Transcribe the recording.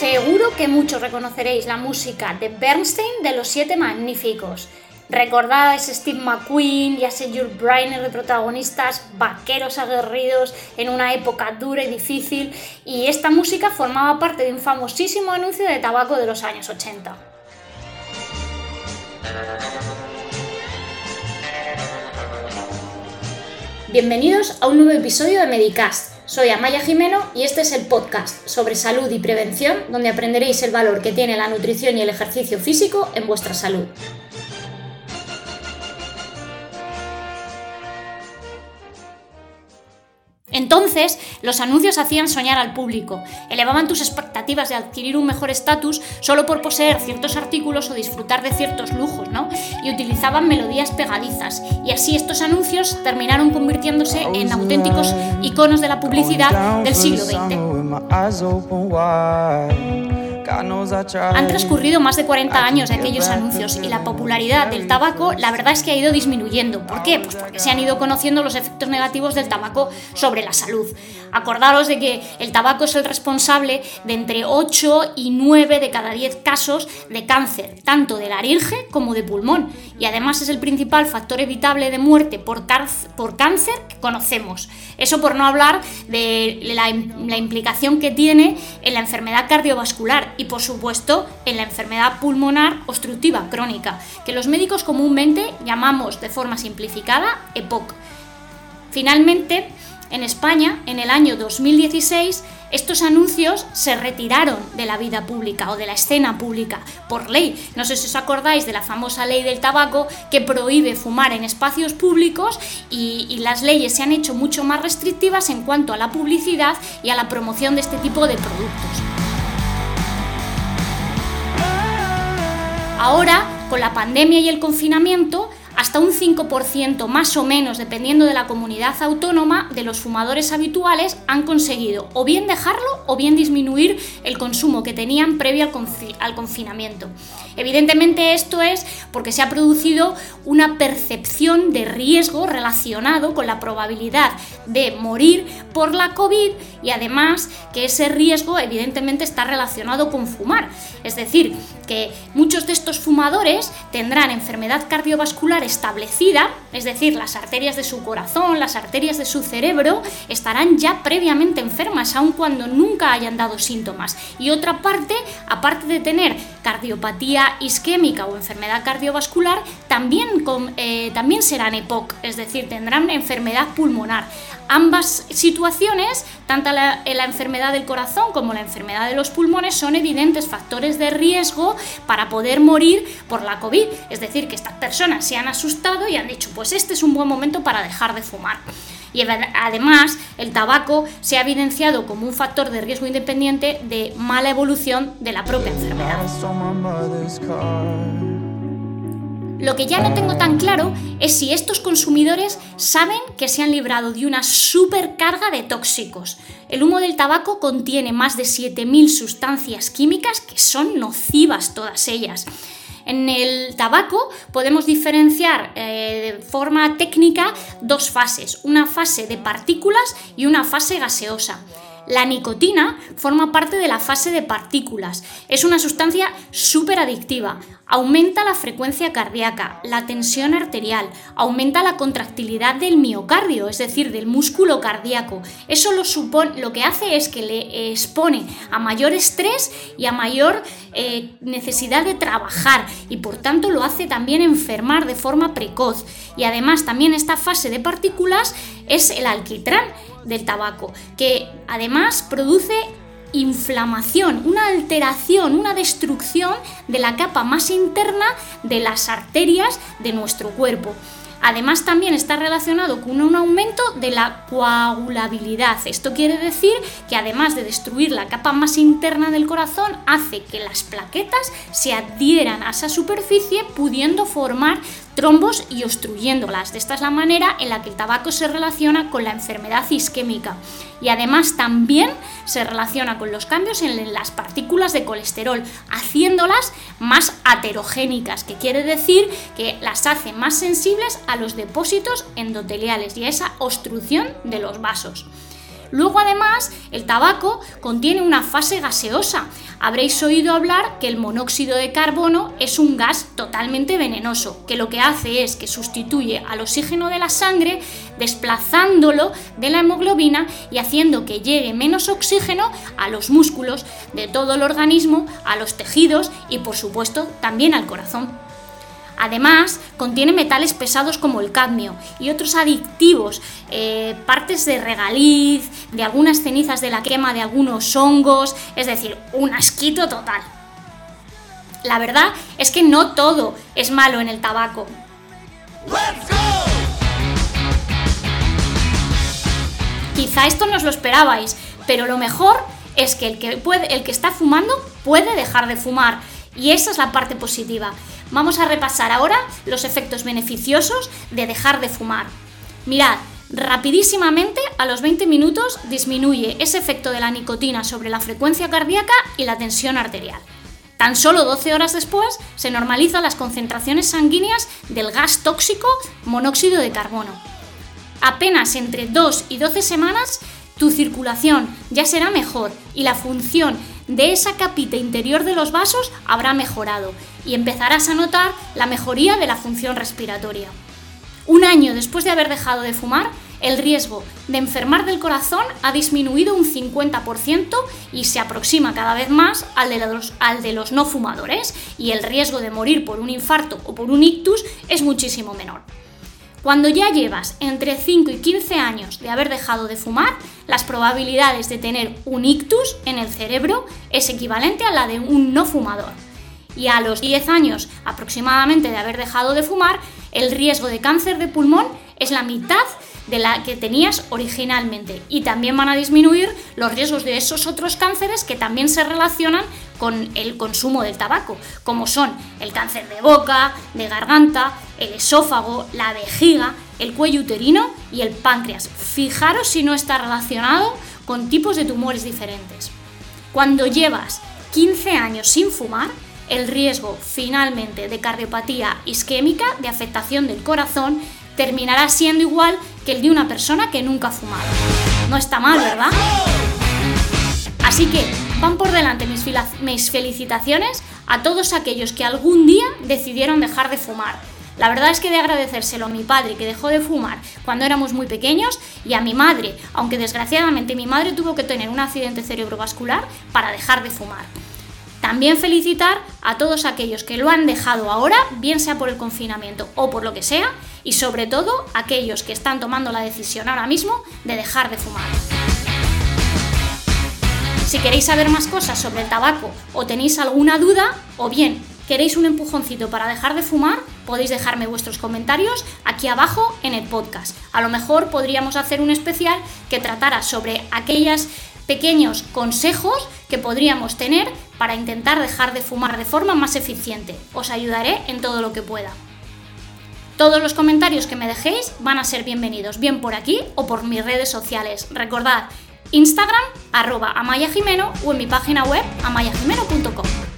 Seguro que muchos reconoceréis la música de Bernstein de Los Siete Magníficos. Recordad a Steve McQueen y a ese Jules Briner de protagonistas vaqueros aguerridos en una época dura y difícil, y esta música formaba parte de un famosísimo anuncio de tabaco de los años 80. Bienvenidos a un nuevo episodio de Medicast. Soy Amaya Jimeno y este es el podcast sobre salud y prevención donde aprenderéis el valor que tiene la nutrición y el ejercicio físico en vuestra salud. Entonces, los anuncios hacían soñar al público, elevaban tus expectativas de adquirir un mejor estatus solo por poseer ciertos artículos o disfrutar de ciertos lujos, ¿no? Y utilizaban melodías pegadizas. Y así estos anuncios terminaron convirtiéndose en auténticos iconos de la publicidad del siglo XX. Han transcurrido más de 40 años de aquellos anuncios y la popularidad del tabaco la verdad es que ha ido disminuyendo. ¿Por qué? Pues porque se han ido conociendo los efectos negativos del tabaco sobre la salud. Acordaros de que el tabaco es el responsable de entre 8 y 9 de cada 10 casos de cáncer, tanto de laringe como de pulmón, y además es el principal factor evitable de muerte por, por cáncer que conocemos. Eso por no hablar de la, la implicación que tiene en la enfermedad cardiovascular y por supuesto en la enfermedad pulmonar obstructiva crónica, que los médicos comúnmente llamamos de forma simplificada EPOC. Finalmente, en España, en el año 2016, estos anuncios se retiraron de la vida pública o de la escena pública por ley. No sé si os acordáis de la famosa ley del tabaco que prohíbe fumar en espacios públicos y, y, las leyes se han hecho mucho más restrictivas en cuanto a la publicidad y a la promoción de este tipo de productos. Ahora, con la pandemia y el confinamiento, hasta un 5% más o menos, dependiendo de la comunidad autónoma, de los fumadores habituales han conseguido o bien dejarlo o bien disminuir el consumo que tenían previo al, confinamiento. Evidentemente esto es porque se ha producido una percepción de riesgo relacionado con la probabilidad de morir por la COVID y además que ese riesgo evidentemente está relacionado con fumar. Es decir, que muchos de estos fumadores tendrán enfermedad cardiovascular establecida, es decir, las arterias de su corazón, las arterias de su cerebro, estarán ya previamente enfermas, aun cuando nunca hayan dado síntomas. Y otra parte, aparte de tener cardiopatía isquémica o enfermedad cardiovascular, también, eh, también serán EPOC, es decir, tendrán enfermedad pulmonar. Ambas situaciones, tanto la, la, enfermedad del corazón como la enfermedad de los pulmones, son evidentes factores de riesgo para poder morir por la COVID. Es decir, que estas personas se han asustado y han dicho, pues este es un buen momento para dejar de fumar. Y además, el tabaco se ha evidenciado como un factor de riesgo independiente de mala evolución de la propia enfermedad. Lo que ya no tengo tan claro es si estos consumidores saben que se han librado de una supercarga de tóxicos. El humo del tabaco contiene más de 7.000 sustancias químicas que son nocivas todas ellas. En el tabaco podemos diferenciar eh, de forma técnica dos fases, una fase de partículas y una fase gaseosa. La nicotina forma parte de la fase de partículas. Es una sustancia súper adictiva. Aumenta la frecuencia cardíaca, la tensión arterial, aumenta la contractilidad del miocardio, es decir, del músculo cardíaco. Eso lo, supone, lo que hace es que le expone a mayor estrés y a mayor eh, necesidad de trabajar y por tanto lo hace también enfermar de forma precoz. Y además también esta fase de partículas es el alquitrán del tabaco, que además produce inflamación, una alteración, una destrucción de la capa más interna de las arterias de nuestro cuerpo. Además también está relacionado con un aumento de la coagulabilidad. Esto quiere decir que además de destruir la capa más interna del corazón, hace que las plaquetas se adhieran a esa superficie pudiendo formar trombos y obstruyéndolas. Esta es la manera en la que el tabaco se relaciona con la enfermedad isquémica y además también se relaciona con los cambios en las partículas de colesterol, haciéndolas más aterogénicas, que quiere decir que las hace más sensibles a los depósitos endoteliales y a esa obstrucción de los vasos. Luego además el tabaco contiene una fase gaseosa. Habréis oído hablar que el monóxido de carbono es un gas totalmente venenoso, que lo que hace es que sustituye al oxígeno de la sangre desplazándolo de la hemoglobina y haciendo que llegue menos oxígeno a los músculos de todo el organismo, a los tejidos y por supuesto también al corazón. Además, contiene metales pesados como el cadmio y otros adictivos, eh, partes de regaliz, de algunas cenizas de la quema de algunos hongos, es decir, un asquito total. La verdad es que no todo es malo en el tabaco. Quizá esto no os lo esperabais, pero lo mejor es que el que, puede, el que está fumando puede dejar de fumar. Y esa es la parte positiva. Vamos a repasar ahora los efectos beneficiosos de dejar de fumar. Mirad, rapidísimamente a los 20 minutos disminuye ese efecto de la nicotina sobre la frecuencia cardíaca y la tensión arterial. Tan solo 12 horas después se normalizan las concentraciones sanguíneas del gas tóxico monóxido de carbono. Apenas entre 2 y 12 semanas tu circulación ya será mejor y la función de esa capita interior de los vasos habrá mejorado y empezarás a notar la mejoría de la función respiratoria. Un año después de haber dejado de fumar, el riesgo de enfermar del corazón ha disminuido un 50% y se aproxima cada vez más al de, los, al de los no fumadores y el riesgo de morir por un infarto o por un ictus es muchísimo menor. Cuando ya llevas entre 5 y 15 años de haber dejado de fumar, las probabilidades de tener un ictus en el cerebro es equivalente a la de un no fumador. Y a los 10 años aproximadamente de haber dejado de fumar, el riesgo de cáncer de pulmón es la mitad de la que tenías originalmente. Y también van a disminuir los riesgos de esos otros cánceres que también se relacionan con el consumo del tabaco, como son el cáncer de boca, de garganta, el esófago, la vejiga, el cuello uterino y el páncreas. Fijaros si no está relacionado con tipos de tumores diferentes. Cuando llevas 15 años sin fumar, el riesgo finalmente de cardiopatía isquémica, de afectación del corazón, terminará siendo igual que el de una persona que nunca ha fumado. No está mal, ¿verdad? Así que van por delante mis, mis felicitaciones a todos aquellos que algún día decidieron dejar de fumar. La verdad es que de agradecérselo a mi padre que dejó de fumar cuando éramos muy pequeños y a mi madre, aunque desgraciadamente mi madre tuvo que tener un accidente cerebrovascular para dejar de fumar. También felicitar a todos aquellos que lo han dejado ahora, bien sea por el confinamiento o por lo que sea, y sobre todo aquellos que están tomando la decisión ahora mismo de dejar de fumar. Si queréis saber más cosas sobre el tabaco o tenéis alguna duda, o bien queréis un empujoncito para dejar de fumar, podéis dejarme vuestros comentarios aquí abajo en el podcast. A lo mejor podríamos hacer un especial que tratara sobre aquellos pequeños consejos que podríamos tener para intentar dejar de fumar de forma más eficiente. Os ayudaré en todo lo que pueda. Todos los comentarios que me dejéis van a ser bienvenidos, bien por aquí o por mis redes sociales. Recordad, Instagram, arroba o en mi página web amayajimeno.com.